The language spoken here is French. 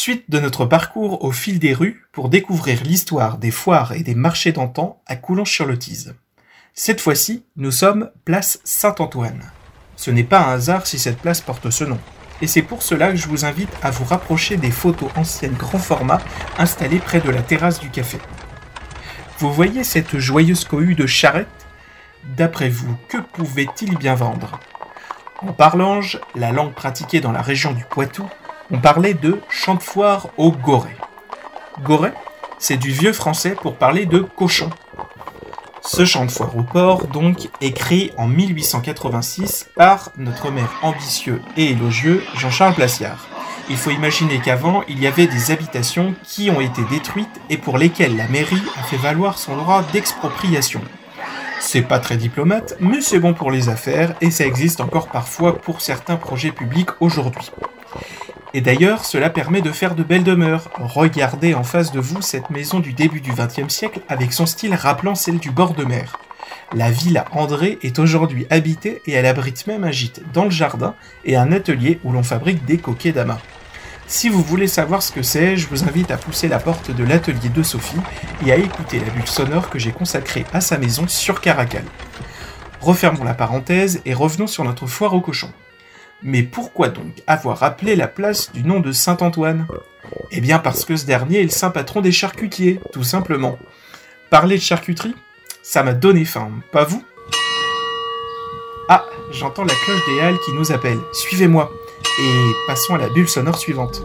Suite de notre parcours au fil des rues pour découvrir l'histoire des foires et des marchés d'antan à Coulon-sur-le-Tise. Cette fois-ci, nous sommes place Saint-Antoine. Ce n'est pas un hasard si cette place porte ce nom. Et c'est pour cela que je vous invite à vous rapprocher des photos anciennes grand format installées près de la terrasse du café. Vous voyez cette joyeuse cohue de charrettes? D'après vous, que pouvait-il bien vendre? En parlange, la langue pratiquée dans la région du Poitou, on parlait de champ de foire au goret. Goret, c'est du vieux français pour parler de cochon. Ce chant de foire au port, donc, est créé en 1886 par notre maire ambitieux et élogieux Jean-Charles Placiard. Il faut imaginer qu'avant, il y avait des habitations qui ont été détruites et pour lesquelles la mairie a fait valoir son droit d'expropriation. C'est pas très diplomate, mais c'est bon pour les affaires et ça existe encore parfois pour certains projets publics aujourd'hui. Et d'ailleurs, cela permet de faire de belles demeures. Regardez en face de vous cette maison du début du XXe siècle avec son style rappelant celle du bord de mer. La villa André est aujourd'hui habitée et elle abrite même un gîte dans le jardin et un atelier où l'on fabrique des coquets d'amas. Si vous voulez savoir ce que c'est, je vous invite à pousser la porte de l'atelier de Sophie et à écouter la bulle sonore que j'ai consacrée à sa maison sur Caracal. Refermons la parenthèse et revenons sur notre foire au cochon. Mais pourquoi donc avoir appelé la place du nom de Saint-Antoine? Eh bien parce que ce dernier est le saint patron des charcutiers, tout simplement. Parler de charcuterie Ça m'a donné faim, pas vous? Ah, j'entends la cloche des Halles qui nous appelle. Suivez-moi et passons à la bulle sonore suivante.